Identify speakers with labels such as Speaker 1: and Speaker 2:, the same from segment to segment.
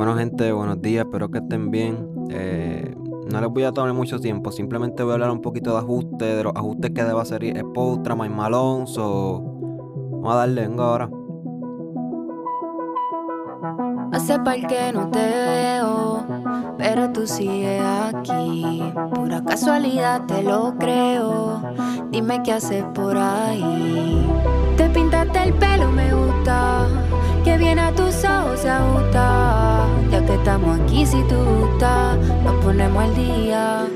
Speaker 1: Bueno gente, buenos días, espero que estén bien. Eh, no les voy a tomar mucho tiempo, simplemente voy a hablar un poquito de ajustes, de los ajustes que deba hacer Spotra, My Malone, so... Vamos a darle, vengo ahora.
Speaker 2: Hace par que no te veo, pero tú sigues aquí. Pura casualidad te lo creo. Dime qué haces por ahí. Te pintaste el pelo, me gusta. Que viene a tus ojos se ajusta. Estamos aquí, si tú gustas, nos ponemos al día.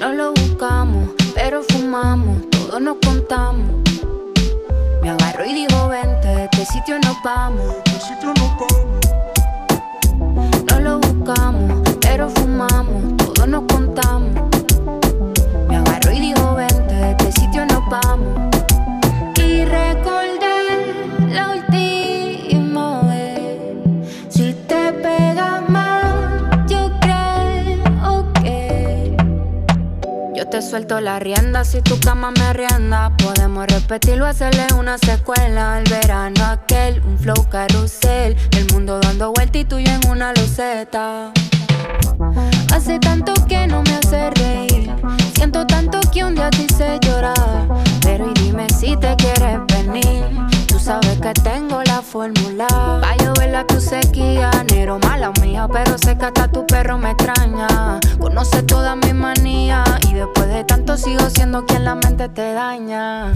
Speaker 2: No lo buscamos, pero fumamos, todos nos contamos. Me agarró y dijo, vente, de este sitio nos vamos. No lo buscamos, pero fumamos, todos nos contamos. Suelto la rienda si tu cama me rienda. Podemos repetirlo, hacerle una secuela. El verano aquel, un flow carrusel. El mundo dando vuelta y tú y yo en una luceta. Hace tanto que no me hace reír. Siento tanto que un día te hice llorar. Pero y dime si te quieres venir. Tú sabes que tengo la fórmula. Negro mala mía. Pero sé que hasta tu perro me extraña. Conoce todas mis manías. Y después de tanto sigo siendo quien la mente te daña.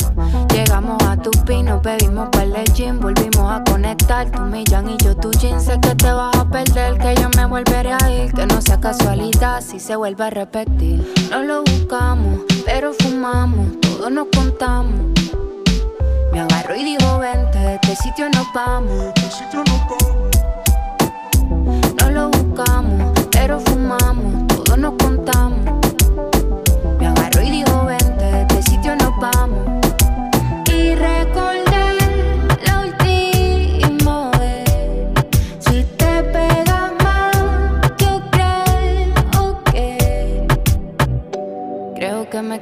Speaker 2: Llegamos a tu pino, bebimos para gym. Volvimos a conectar. Tu millán y yo tu jean. Sé que te vas a perder, que yo me volveré a ir. Que no sea casualidad si se vuelve a repetir. No lo buscamos, pero fumamos. Todos nos contamos. Me agarró y dijo, vente, este sitio nos vamos.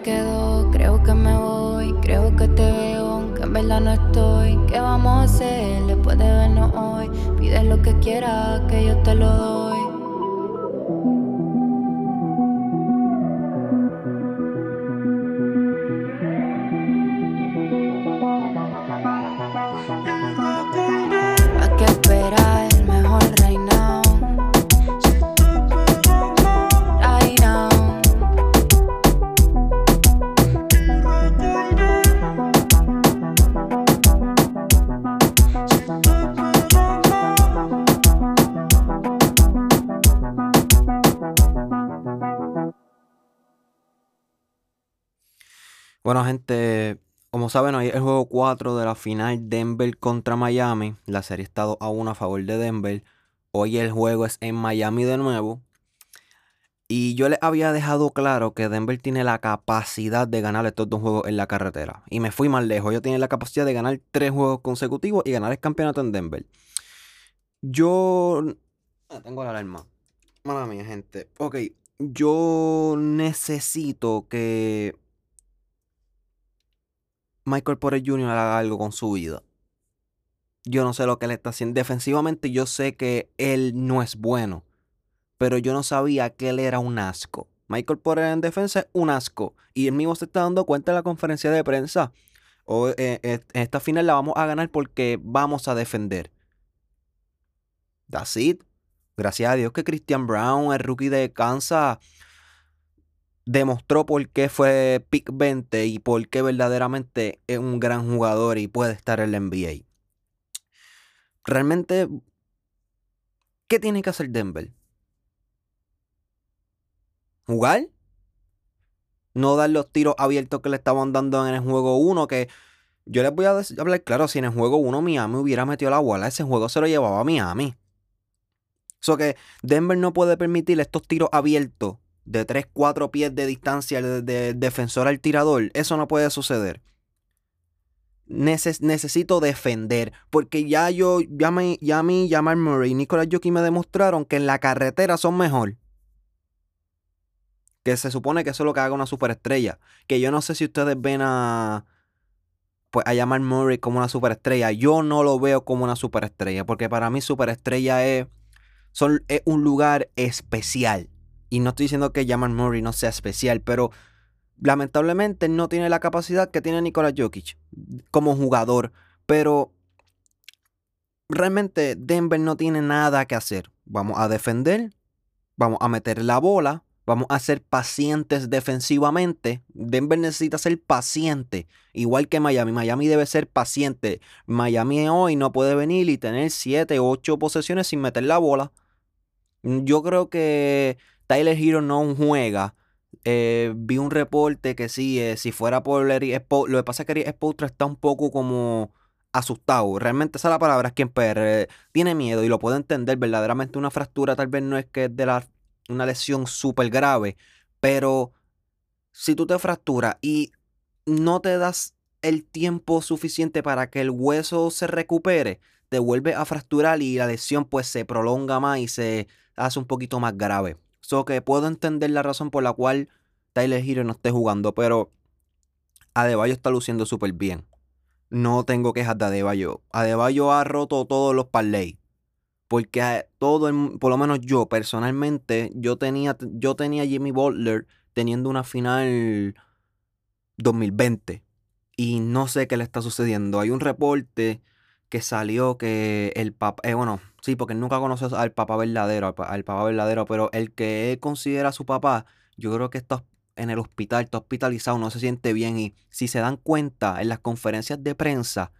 Speaker 2: Creo que me voy, creo que te veo, aunque en verdad no estoy. ¿Qué vamos a hacer después de vernos hoy? Pide lo que quieras, que yo te lo doy.
Speaker 1: Bueno gente, como saben hoy es el juego 4 de la final Denver contra Miami. La serie está 2 a 1 a favor de Denver. Hoy el juego es en Miami de nuevo. Y yo les había dejado claro que Denver tiene la capacidad de ganar estos dos juegos en la carretera. Y me fui más lejos. Yo tenía la capacidad de ganar tres juegos consecutivos y ganar el campeonato en Denver. Yo... Ah, tengo la alarma. Mala mía, gente. Ok, yo necesito que Michael Porter Jr. haga algo con su vida. Yo no sé lo que él está haciendo. Defensivamente yo sé que él no es bueno. Pero yo no sabía que él era un asco. Michael Porter en defensa es un asco. Y él mismo se está dando cuenta en la conferencia de prensa. O, eh, eh, esta final la vamos a ganar porque vamos a defender. That's it. Gracias a Dios que Christian Brown, el rookie de Kansas, demostró por qué fue pick 20 y por qué verdaderamente es un gran jugador y puede estar en la NBA. Realmente, ¿qué tiene que hacer Denver? ¿Jugar? No dar los tiros abiertos que le estaban dando en el juego 1, que yo les voy a hablar claro, si en el juego 1 Miami hubiera metido la bola, ese juego se lo llevaba a Miami. So que Denver no puede permitir estos tiros abiertos de 3, 4 pies de distancia de, de defensor al tirador. Eso no puede suceder. Neces- necesito defender. Porque ya yo, ya, me, ya mí, ya Murray y Nicolas Jokic me demostraron que en la carretera son mejor. Que se supone que eso es lo que haga una superestrella. Que yo no sé si ustedes ven a. Pues a llamar Murray como una superestrella. Yo no lo veo como una superestrella. Porque para mí superestrella es son, es un lugar especial. Y no estoy diciendo que Jamal Murray no sea especial, pero lamentablemente no tiene la capacidad que tiene Nikola Jokic como jugador. Pero realmente Denver no tiene nada que hacer. Vamos a defender, vamos a meter la bola, vamos a ser pacientes defensivamente. Denver necesita ser paciente, igual que Miami. Miami debe ser paciente. Miami hoy no puede venir y tener 7, 8 posesiones sin meter la bola. Yo creo que Tyler Hero no juega. Eh, vi un reporte que sí, eh, si fuera por lo que pasa es que Eric está un poco como asustado. Realmente esa es la palabra, es quien tiene miedo y lo puedo entender. Verdaderamente una fractura tal vez no es que es de la, una lesión súper grave, pero si tú te fracturas y no te das el tiempo suficiente para que el hueso se recupere, te vuelve a fracturar y la lesión pues se prolonga más y se hace un poquito más grave. So que puedo entender la razón por la cual Tyler Hero no esté jugando, pero Adebayo está luciendo súper bien no tengo quejas de Adebayo. Adebayo ha roto todos los parlays. Porque todo, por lo menos yo personalmente, yo tenía, yo tenía Jimmy Butler teniendo una final 2020. Y no sé qué le está sucediendo. Hay un reporte que salió que el papá, eh, bueno, sí, porque nunca conoce al papá verdadero, al, papá verdadero, pero el que él considera su papá, yo creo que estos en el hospital, está hospitalizado, no se siente bien. Y si se dan cuenta en las conferencias de prensa,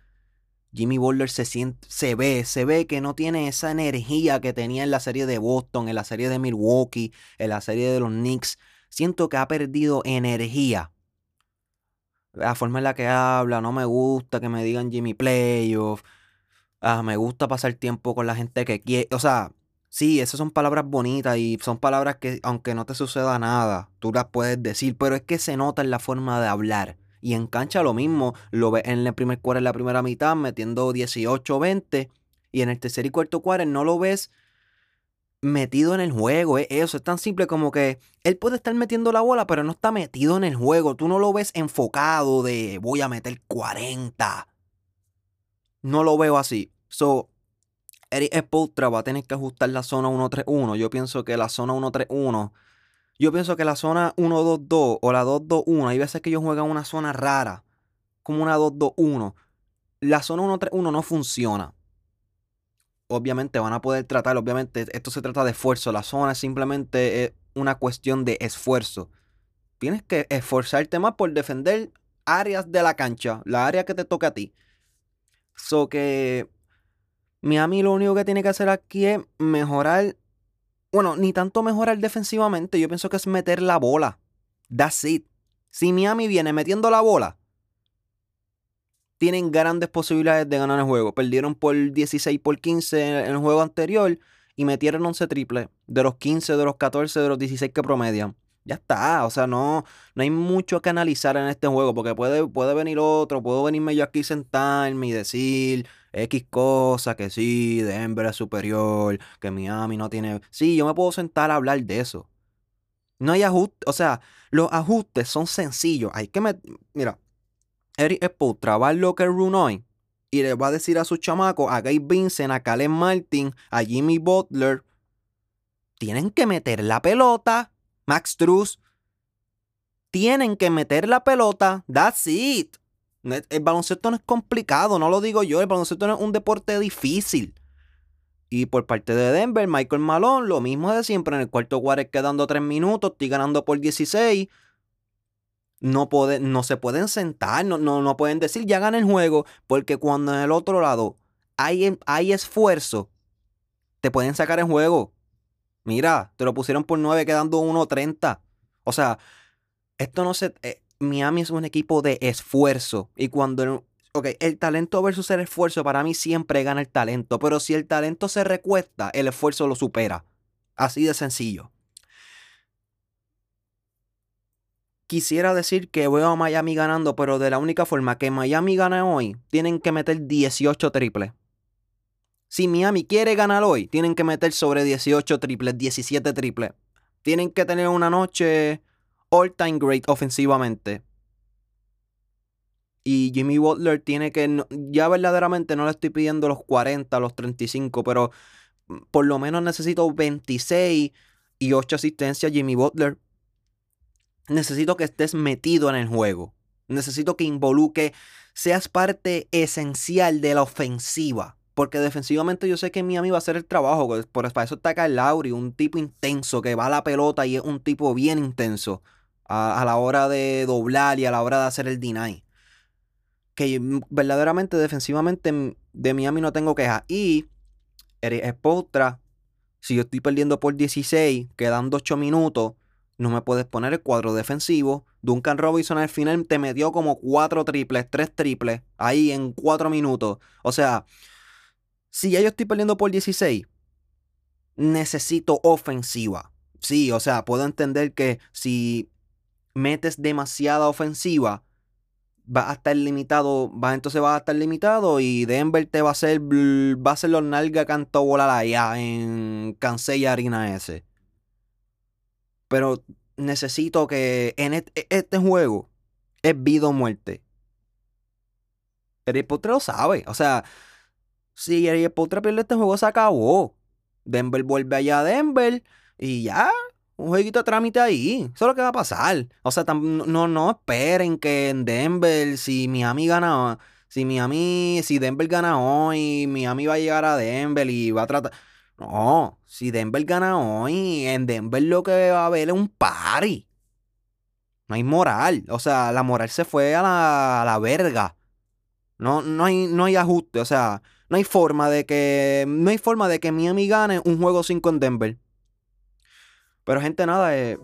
Speaker 1: Jimmy Butler se siente, se ve, se ve que no tiene esa energía que tenía en la serie de Boston, en la serie de Milwaukee, en la serie de los Knicks. Siento que ha perdido energía. La forma en la que habla, no me gusta que me digan Jimmy Playoff. Ah, me gusta pasar tiempo con la gente que quiere. O sea, Sí, esas son palabras bonitas y son palabras que aunque no te suceda nada, tú las puedes decir, pero es que se nota en la forma de hablar. Y en cancha lo mismo, lo ves en el primer cuarto, en la primera mitad, metiendo 18, 20, y en el tercer y cuarto cuarto no lo ves metido en el juego. Eso es tan simple como que él puede estar metiendo la bola, pero no está metido en el juego. Tú no lo ves enfocado de voy a meter 40. No lo veo así. So, Eric Spoelstra va a tener que ajustar la zona 1-3-1. Yo pienso que la zona 1-3-1. Yo pienso que la zona 1-2-2 o la 2-2-1. Hay veces que ellos juegan una zona rara. Como una 2-2-1. La zona 1-3-1 no funciona. Obviamente van a poder tratar. Obviamente esto se trata de esfuerzo. La zona simplemente es una cuestión de esfuerzo. Tienes que esforzarte más por defender áreas de la cancha. La área que te toca a ti. So que Miami lo único que tiene que hacer aquí es mejorar. Bueno, ni tanto mejorar defensivamente. Yo pienso que es meter la bola. That's it. Si Miami viene metiendo la bola, tienen grandes posibilidades de ganar el juego. Perdieron por 16 por 15 en el juego anterior y metieron 11 triples. De los 15, de los 14, de los 16 que promedian. Ya está, o sea, no, no hay mucho que analizar en este juego porque puede, puede venir otro, puedo venirme yo aquí sentarme y decir, X cosa, que sí, Denver es superior, que Miami no tiene... Sí, yo me puedo sentar a hablar de eso. No hay ajuste, o sea, los ajustes son sencillos. Hay que meter... Mira, Eric Spoelstra va al locker room hoy y le va a decir a su chamaco, a Gabe Vincent, a Caleb Martin, a Jimmy Butler, tienen que meter la pelota, Max Truss, tienen que meter la pelota, that's it. El baloncesto no es complicado, no lo digo yo. El baloncesto no es un deporte difícil. Y por parte de Denver, Michael Malone, lo mismo de siempre. En el cuarto cuarto quedando 3 minutos, estoy ganando por 16. No, no se pueden sentar, no, no, pueden decir ya gané el juego, porque cuando en el otro lado hay, hay esfuerzo, te pueden sacar el juego. Mira, te lo pusieron por 9 quedando 1.30. O sea, esto no se. Eh, Miami es un equipo de esfuerzo. Y cuando ok, el talento versus el esfuerzo, para mí siempre gana el talento. Pero si el talento se recuesta, el esfuerzo lo supera. Así de sencillo. Quisiera decir que veo a Miami ganando, pero de la única forma que Miami gana hoy, tienen que meter 18 triples. Si Miami quiere ganar hoy, tienen que meter sobre 18 triples, 17 triples. Tienen que tener una noche all-time great ofensivamente. Y Jimmy Butler tiene que, ya verdaderamente no le estoy pidiendo los 40, los 35, pero por lo menos necesito 26 y 8 asistencias Jimmy Butler. Necesito que estés metido en el juego. Necesito que involuque, seas parte esencial de la ofensiva. Porque defensivamente yo sé que Miami va a hacer el trabajo. Pues, por, para eso está Kyle Lowry, un tipo intenso que va a la pelota y es un tipo bien intenso a, la hora de doblar y a la hora de hacer el deny. Que verdaderamente defensivamente de Miami no tengo quejas. Y Eric Spotra, si yo estoy perdiendo por 16, quedando 8 minutos, no me puedes poner el cuadro defensivo. Duncan Robinson al final te metió como 4 triples, 3 triples, ahí en 4 minutos. O sea, si ya yo estoy perdiendo por 16, necesito ofensiva. Sí, o sea, puedo entender que si metes demasiada ofensiva, va a estar limitado, va, entonces va a estar limitado y Denver te va a hacer, va a hacer los nalga canto volar allá en Cancel Arena ese. Pero necesito que en e, este, juego es vida o muerte. El Potter lo sabe. O sea, si el Potter pierde este juego, se acabó. Denver vuelve allá a Denver y ya. Un jueguito de trámite ahí. Eso es lo que va a pasar. O sea, no, no esperen que en Denver, si Miami gana, si Miami, si Denver gana hoy, Miami va a llegar a Denver y va a tratar. No, si Denver gana hoy, en Denver lo que va a haber es un party. No hay moral. O sea, la moral se fue a la, la verga. No, no, hay, no hay ajuste. O sea, no hay forma de que. No hay forma de que Miami gane un juego 5 en Denver. Pero gente, nada, eh,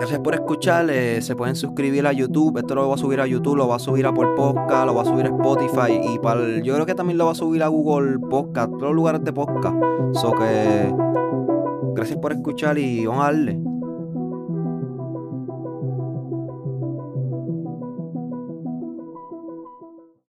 Speaker 1: Gracias por escuchar. Eh, se pueden suscribir a YouTube. Esto lo va a subir a YouTube, lo va a subir a por podcast, lo va a subir a Spotify. Y para yo creo que también lo va a subir a Google Podcast, todos los lugares de podcast. So que. Gracias por escuchar y vamos a darle.